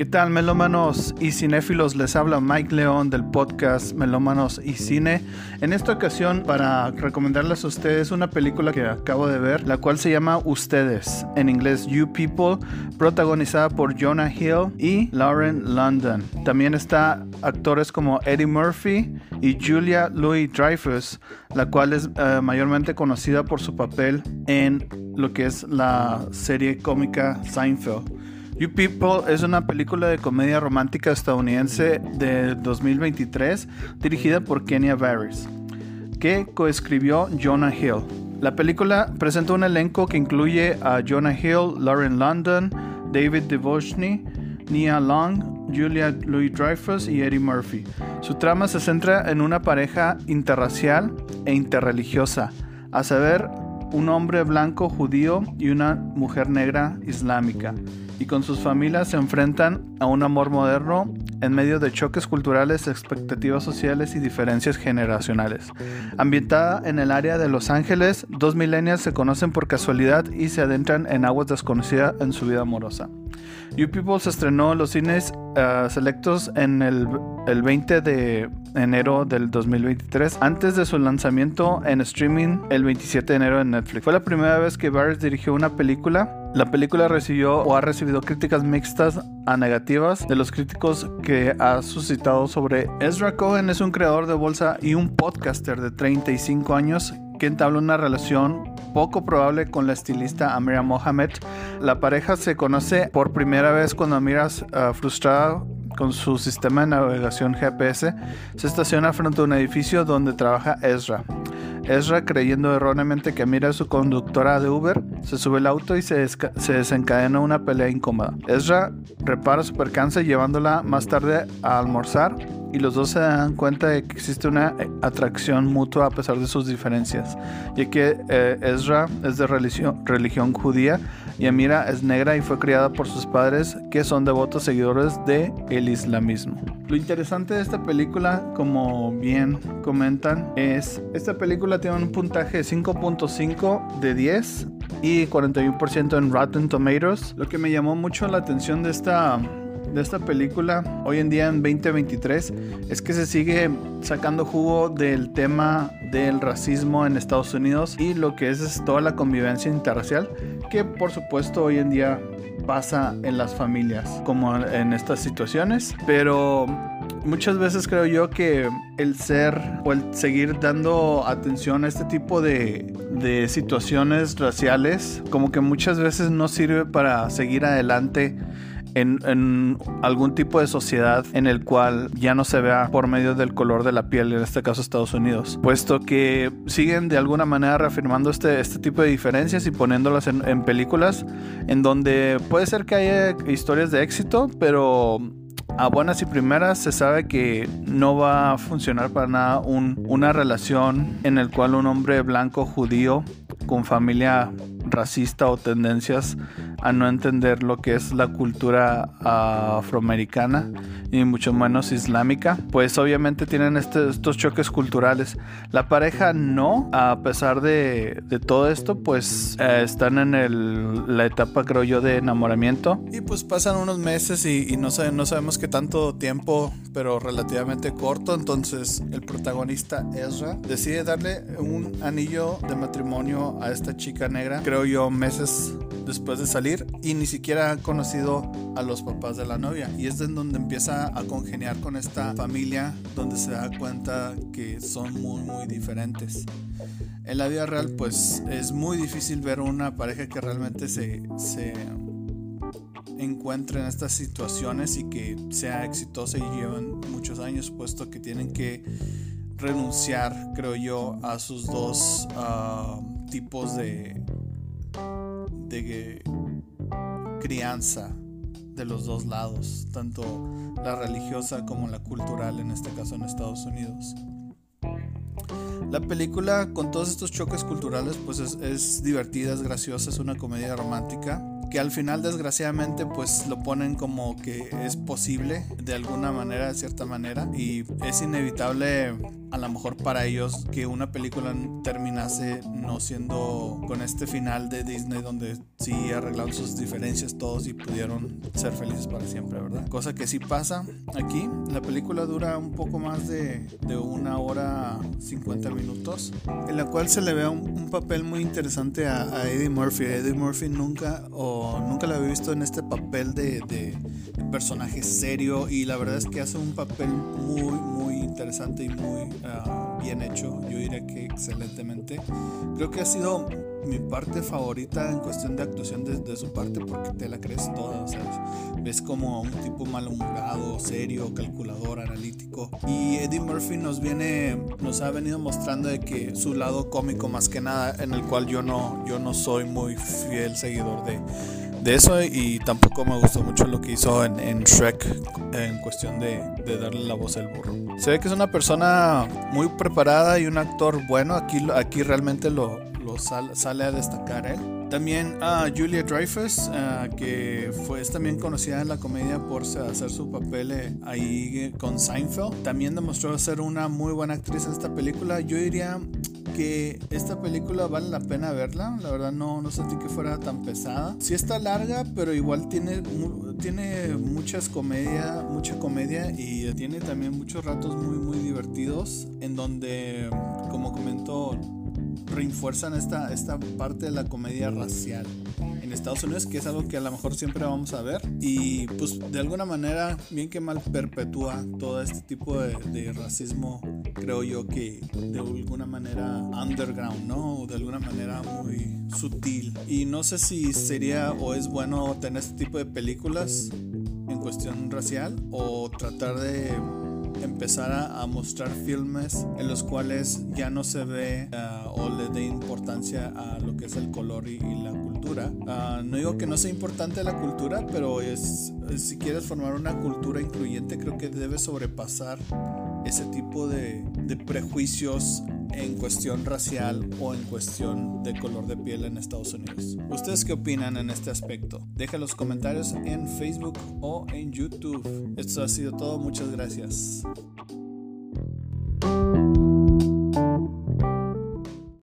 ¿Qué tal melómanos y cinéfilos? Les habla Mike León del podcast Melómanos y Cine. En esta ocasión para recomendarles a ustedes una película que acabo de ver, la cual se llama Ustedes, en inglés You People, protagonizada por Jonah Hill y Lauren London. También está actores como Eddie Murphy y Julia Louis Dreyfus, la cual es eh, mayormente conocida por su papel en lo que es la serie cómica Seinfeld. You People es una película de comedia romántica estadounidense de 2023 dirigida por Kenya Barris, que coescribió Jonah Hill. La película presenta un elenco que incluye a Jonah Hill, Lauren London, David Devoshny, Nia Long, Julia Louis Dreyfus y Eddie Murphy. Su trama se centra en una pareja interracial e interreligiosa, a saber, un hombre blanco judío y una mujer negra islámica y con sus familias se enfrentan a un amor moderno en medio de choques culturales, expectativas sociales y diferencias generacionales. Ambientada en el área de Los Ángeles, dos millennials se conocen por casualidad y se adentran en aguas desconocidas en su vida amorosa. You People se estrenó en los cines uh, selectos en el, el, 20 de enero del 2023, antes de su lanzamiento en streaming el 27 de enero en Netflix. Fue la primera vez que Barris dirigió una película la película recibió o ha recibido críticas mixtas a negativas de los críticos que ha suscitado sobre Ezra Cohen es un creador de bolsa y un podcaster de 35 años que entabla una relación poco probable con la estilista Amira Mohamed. La pareja se conoce por primera vez cuando Amira, uh, frustrada con su sistema de navegación GPS, se estaciona frente a un edificio donde trabaja Ezra. Ezra, creyendo erróneamente que Amira es su conductora de Uber, se sube al auto y se, se, desencadena una pelea incómoda. Ezra repara su percance llevándola más tarde a almorzar y los dos se dan cuenta de que existe una eh, atracción mutua a pesar de sus diferencias, ya que eh, Ezra es de religión judía y es negra y fue criada por sus padres que son devotos seguidores del el islamismo. Lo interesante de esta película, como bien comentan, es esta película tiene un puntaje de 5.5 de 10 y 41% en Rotten Tomatoes. Lo que me llamó mucho la atención de esta de esta película hoy en día en 2023 es que se sigue sacando jugo del tema del racismo en Estados Unidos y lo que es, toda la convivencia interracial que por supuesto hoy en día pasa en las familias como en estas situaciones. Pero muchas veces creo yo que el ser o el seguir dando atención a este tipo de, de, situaciones raciales como que muchas veces no sirve para seguir adelante en, algún tipo de sociedad en el cual ya no se vea por medio del color de la piel, en este caso Estados Unidos, puesto que siguen de alguna manera reafirmando este, este tipo de diferencias y poniéndolas en, películas en donde puede ser que haya historias de éxito, pero a buenas y primeras se sabe que no va a funcionar para nada un, una relación en el cual un hombre blanco judío con familia racista o tendencias a no entender lo que es la cultura afroamericana y mucho menos islámica, pues obviamente tienen este, estos choques culturales. La pareja no, a pesar de, todo esto, pues eh, están en la etapa, creo yo, de enamoramiento. Y pues pasan unos meses y, no, no sabemos qué tanto tiempo, pero relativamente corto. Entonces el protagonista Ezra decide darle un anillo de matrimonio a esta chica negra, creo yo, meses después de salir y ni siquiera ha conocido a los papás de la novia. Y es en donde empieza a congeniar con esta familia, donde se da cuenta que son muy, muy diferentes. En la vida real, pues es muy difícil ver una pareja que realmente se, se encuentre en estas situaciones y que sea exitosa y lleven muchos años, puesto que tienen que renunciar, creo yo, a sus dos ah, tipos de, de crianza de los dos lados, tanto la religiosa como la cultural, en este caso en Estados Unidos. La película, con todos estos choques culturales, pues es, es, divertida, es graciosa, es una comedia romántica, que al final desgraciadamente pues lo ponen como que es posible de alguna manera, de cierta manera, y es inevitable a lo mejor para ellos que una película terminase no siendo con este final de Disney donde sí arreglaron sus diferencias todos y pudieron ser felices para siempre, ¿verdad? Cosa que sí pasa aquí. La película dura un poco más de, de una hora 50 minutos, en la cual se le ve un, papel muy interesante a, Eddie Murphy. Eddie Murphy nunca o nunca la había visto en este papel de, de personaje serio y la verdad es que hace un papel muy, muy interesante y muy ah, bien hecho. Yo diría que excelentemente. Creo que ha sido mi parte favorita en cuestión de actuación de, su parte porque te la crees toda, Ves como un tipo malhumorado, serio, calculador, analítico. Y Eddie Murphy nos viene, nos ha venido mostrando de que su lado cómico más que nada, en el cual yo no, yo no soy muy fiel seguidor de de eso y tampoco me gustó mucho lo que hizo en, Shrek en cuestión de, darle la voz al burro. Se ve que es una persona muy preparada y un actor bueno, aquí, aquí realmente lo, lo sale a destacar él. También a Julia Dreyfus, que fue, es también conocida en la comedia por hacer su papel eh, ahí con Seinfeld. También demostró ser una muy buena actriz en esta película. Yo diría que esta película vale la pena verla. La verdad no, no sentí que fuera tan pesada. Sí está larga, pero igual tiene, tiene muchas comedia, mucha comedia y tiene también muchos ratos muy muy divertidos en donde, como comentó refuerzan esta, esta parte de la comedia racial en Estados Unidos, que es algo que a lo mejor siempre vamos a ver. Y pues de alguna manera, bien que mal, perpetúa todo este tipo de, de racismo, creo yo que de alguna manera underground, ¿no? De alguna manera muy sutil. Y no sé si sería o es bueno tener este tipo de películas en cuestión racial o tratar de empezar a, mostrar filmes en los cuales ya no se ve uh, o le dé importancia a lo que es el color y, la cultura. Uh, no digo que no sea importante la cultura, pero es, si quieres formar una cultura incluyente, creo que debes sobrepasar ese tipo de, de prejuicios en cuestión racial o en cuestión de color de piel en Estados Unidos. ¿Ustedes qué opinan en este aspecto? Deja los comentarios en Facebook o en YouTube. Esto ha sido todo, muchas gracias.